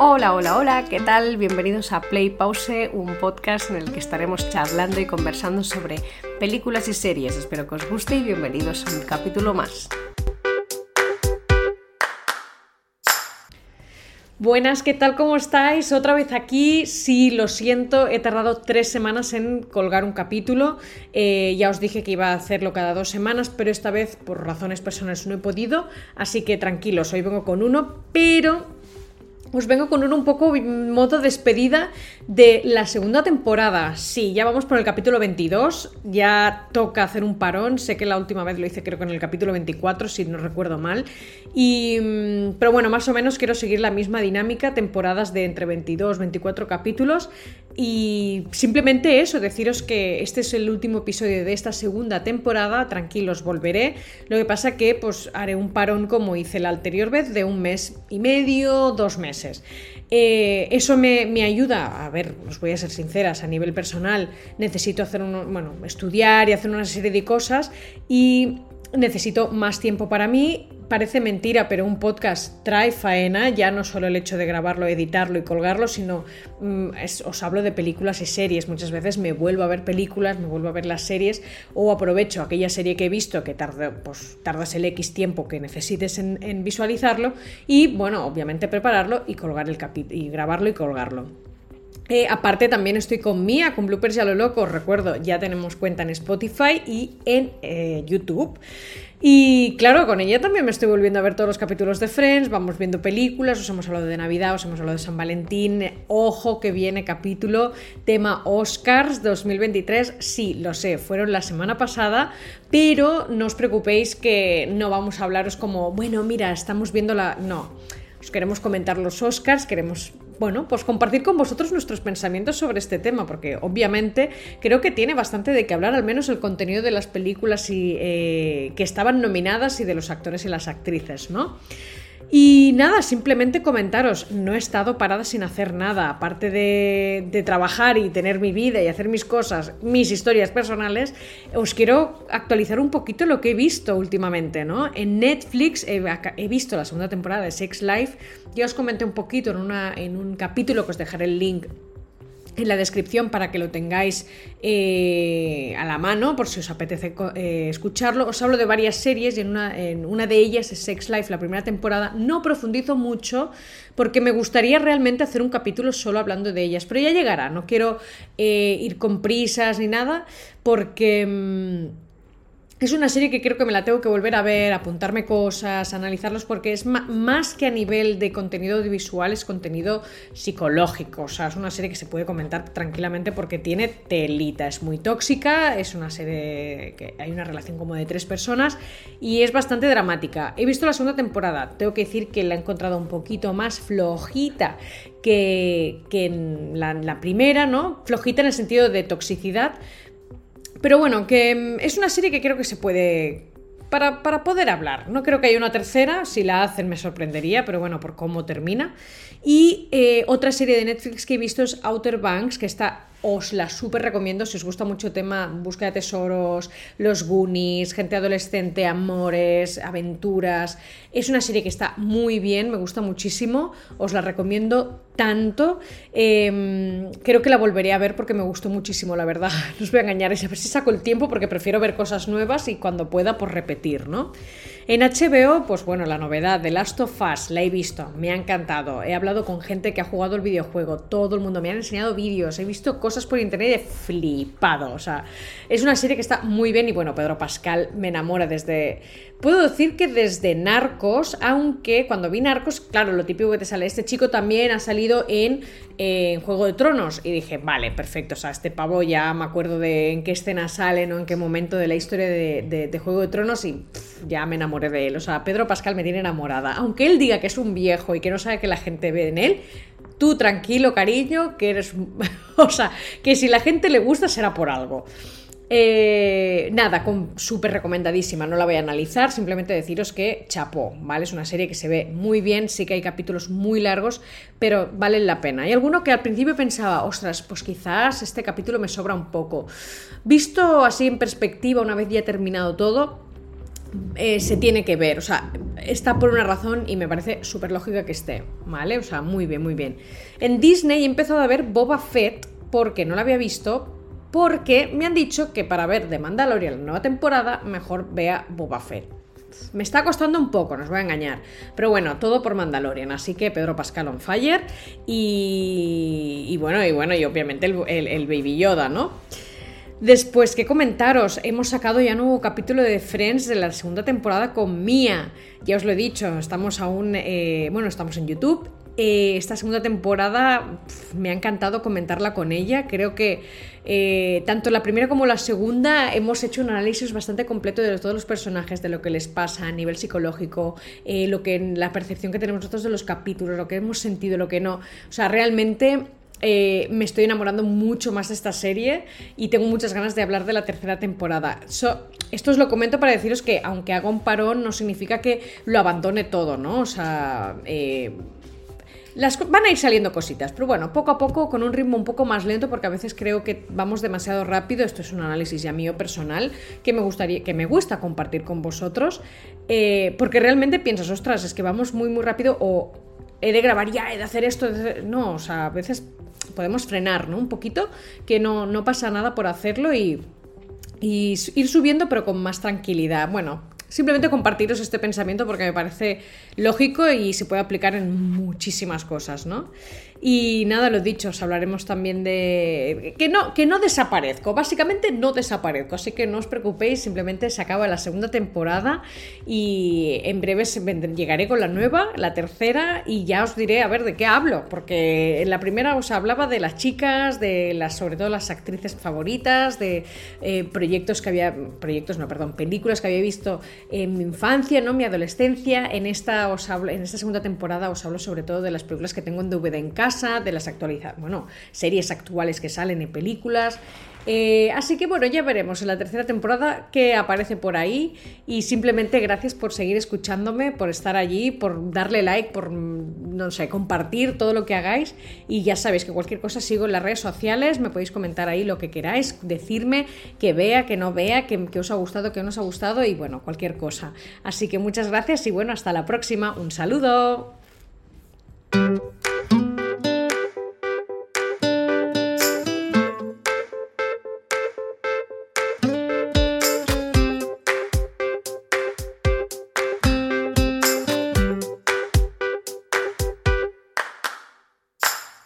Hola, hola, hola, ¿qué tal? Bienvenidos a Play Pause, un podcast en el que estaremos charlando y conversando sobre películas y series. Espero que os guste y bienvenidos a un capítulo más. Buenas, ¿qué tal? ¿Cómo estáis? Otra vez aquí. Sí, lo siento, he tardado tres semanas en colgar un capítulo. Eh, ya os dije que iba a hacerlo cada dos semanas, pero esta vez por razones personales no he podido. Así que tranquilos, hoy vengo con uno, pero os vengo con un, poco modo despedida de la segunda temporada. Sí, ya vamos por el capítulo 22, ya toca hacer un parón, sé que la última vez lo hice creo que en el capítulo 24, si no recuerdo mal. Y, mm, pero bueno, más o menos quiero seguir la misma dinámica, temporadas de entre 22, 24 capítulos. Y simplemente eso, deciros que este es el último episodio de esta segunda temporada, tranquilos, volveré. Lo que pasa que pues haré un parón como hice la anterior vez de un mes y medio, dos meses. Eh, eso me, ayuda, a ver, os voy a ser sinceras, a nivel personal necesito hacer un, bueno, estudiar y hacer una serie de cosas y necesito más tiempo para mí. Parece mentira, pero un podcast trae faena, ya no solo el hecho de grabarlo, editarlo y colgarlo, sino mm, os hablo de películas y series. Muchas veces me vuelvo a ver películas, me vuelvo a ver las series o aprovecho aquella serie que he visto que tarda, pues, tardas el X tiempo que necesites en, visualizarlo y, bueno, obviamente prepararlo y colgar el y grabarlo y colgarlo. Eh, aparte también estoy con Mía, con Bloopers y a lo loco, recuerdo, ya tenemos cuenta en Spotify y en eh, YouTube. Y claro, con ella también me estoy volviendo a ver todos los capítulos de Friends, vamos viendo películas, os hemos hablado de Navidad, os hemos hablado de San Valentín, ojo que viene capítulo tema Oscars 2023, sí, lo sé, fueron la semana pasada, pero no os preocupéis que no vamos a hablaros como, bueno, mira, estamos viendo la... No, os queremos comentar los Oscars, queremos bueno, pues compartir con vosotros nuestros pensamientos sobre este tema, porque obviamente creo que tiene bastante de qué hablar, al menos el contenido de las películas y, eh, que estaban nominadas y de los actores y las actrices, ¿no? Y nada, simplemente comentaros, no he estado parada sin hacer nada, aparte de, trabajar y tener mi vida y hacer mis cosas, mis historias personales, os quiero actualizar un poquito lo que he visto últimamente, ¿no? En Netflix he, visto la segunda temporada de Sex Life, ya os comenté un poquito en, una, en un capítulo que os dejaré el link en la descripción para que lo tengáis eh, a la mano por si os apetece eh, escucharlo. Os hablo de varias series y en una, en una, de ellas es Sex Life, la primera temporada. No profundizo mucho porque me gustaría realmente hacer un capítulo solo hablando de ellas, pero ya llegará. No quiero eh, ir con prisas ni nada porque... Mm, es una serie que creo que me la tengo que volver a ver, apuntarme cosas, analizarlos, porque es más que a nivel de contenido audiovisual, es contenido psicológico. O sea, es una serie que se puede comentar tranquilamente porque tiene telita, es muy tóxica, es una serie que hay una relación como de tres personas y es bastante dramática. He visto la segunda temporada, tengo que decir que la he encontrado un poquito más flojita que, en la primera, ¿no? Flojita en el sentido de toxicidad pero bueno, que mm, es una serie que creo que se puede... Para, poder hablar. No creo que haya una tercera, si la hacen me sorprendería, pero bueno, por cómo termina. Y eh, otra serie de Netflix que he visto es Outer Banks, que está os la súper recomiendo si os gusta mucho el tema búsqueda de tesoros, los Goonies, gente adolescente, amores, aventuras. Es una serie que está muy bien, me gusta muchísimo, os la recomiendo tanto. Em, creo que la volveré a ver porque me gustó muchísimo, la verdad. No os voy a engañar, a ver si saco el tiempo porque prefiero ver cosas nuevas y cuando pueda, pues repetir, ¿no? En HBO, pues bueno, la novedad de Last of Us la he visto, me ha encantado. He hablado con gente que ha jugado el videojuego, todo el mundo me ha enseñado vídeos, he visto cosas por internet de flipado. O sea, es una serie que está muy bien y bueno, Pedro Pascal me enamora desde Puedo decir que desde Narcos, aunque cuando vi Narcos, claro, lo típico que te sale, este chico también ha salido en, Juego de Tronos. Y dije, vale, perfecto, o sea, este pavo ya me acuerdo de en qué escena sale, ¿no? En qué momento de la historia de, Juego de Tronos y ya me enamoré de él. O sea, Pedro Pascal me tiene enamorada. Aunque él diga que es un viejo y que no sabe que la gente ve en él, tú tranquilo, cariño, que eres... o sea, que si la gente le gusta será por algo. Eh, nada, súper recomendadísima, no la voy a analizar, simplemente deciros que chapó, ¿vale? Es una serie que se ve muy bien, sí que hay capítulos muy largos, pero valen la pena. Hay alguno que al principio pensaba, ostras, pues quizás este capítulo me sobra un poco. Visto así en perspectiva, una vez ya terminado todo, eh, se tiene que ver. O sea, está por una razón y me parece súper lógica que esté, ¿vale? O sea, muy bien, muy bien. En Disney he empezado a ver Boba Fett porque no la había visto, porque me han dicho que para ver The Mandalorian la nueva temporada, mejor vea Boba Fett. Me está costando un poco, no os voy a engañar. Pero bueno, todo por Mandalorian. Así que Pedro Pascal on fire. Y, bueno, y bueno, y obviamente el, Baby Yoda, ¿no? Después, ¿qué comentaros? Hemos sacado ya nuevo capítulo de Friends de la segunda temporada con Mia. Ya os lo he dicho, estamos aún, eh, bueno, estamos en YouTube. Eh, esta segunda temporada me ha encantado comentarla con ella. Creo que eh, tanto la primera como la segunda hemos hecho un análisis bastante completo de todos los personajes, de lo que les pasa a nivel psicológico, lo que la percepción que tenemos nosotros de los capítulos, lo que hemos sentido, lo que no. O sea, realmente eh, me estoy enamorando mucho más de esta serie y tengo muchas ganas de hablar de la tercera temporada. esto os lo comento para deciros que aunque haga un parón no significa que lo abandone todo, ¿no? O sea, eh, las, van a ir saliendo cositas, pero bueno, poco a poco, con un ritmo un poco más lento, porque a veces creo que vamos demasiado rápido. Esto es un análisis ya mío personal que me gustaría, que me gusta compartir con vosotros, eh, porque realmente piensas, ostras, es que vamos muy muy rápido o he de grabar ya, he de hacer esto. No, o sea, a veces podemos frenar, ¿no? Un poquito, que no, no pasa nada por hacerlo y, y ir subiendo, pero con más tranquilidad. Bueno, simplemente compartiros este pensamiento porque me parece lógico y se puede aplicar en muchísimas cosas, ¿no? Y nada, lo dicho, os hablaremos también de que no, que no desaparezco, básicamente no desaparezco, así que no os preocupéis, simplemente se acaba la segunda temporada y en breve llegaré con la nueva, la tercera, y ya os diré a ver de qué hablo, porque en la primera os hablaba de las chicas, de las, sobre todo las actrices favoritas, de eh, proyectos que había, proyectos no, perdón, películas que había visto en mi infancia, ¿no? mi adolescencia, en esta, os hablo, en esta segunda temporada os hablo sobre todo de las películas que tengo en DVD en casa, de las actualizadas, bueno, series actuales que salen en películas. Eh, así que bueno, ya veremos en la tercera temporada qué aparece por ahí y simplemente gracias por seguir escuchándome, por estar allí, por darle like, por, no sé, compartir todo lo que hagáis y ya sabéis que cualquier cosa sigo en las redes sociales, me podéis comentar ahí lo que queráis, decirme que vea, que no vea, que, que os ha gustado, que no os ha gustado y bueno, cualquier cosa. Así que muchas gracias y bueno, hasta la próxima, un saludo.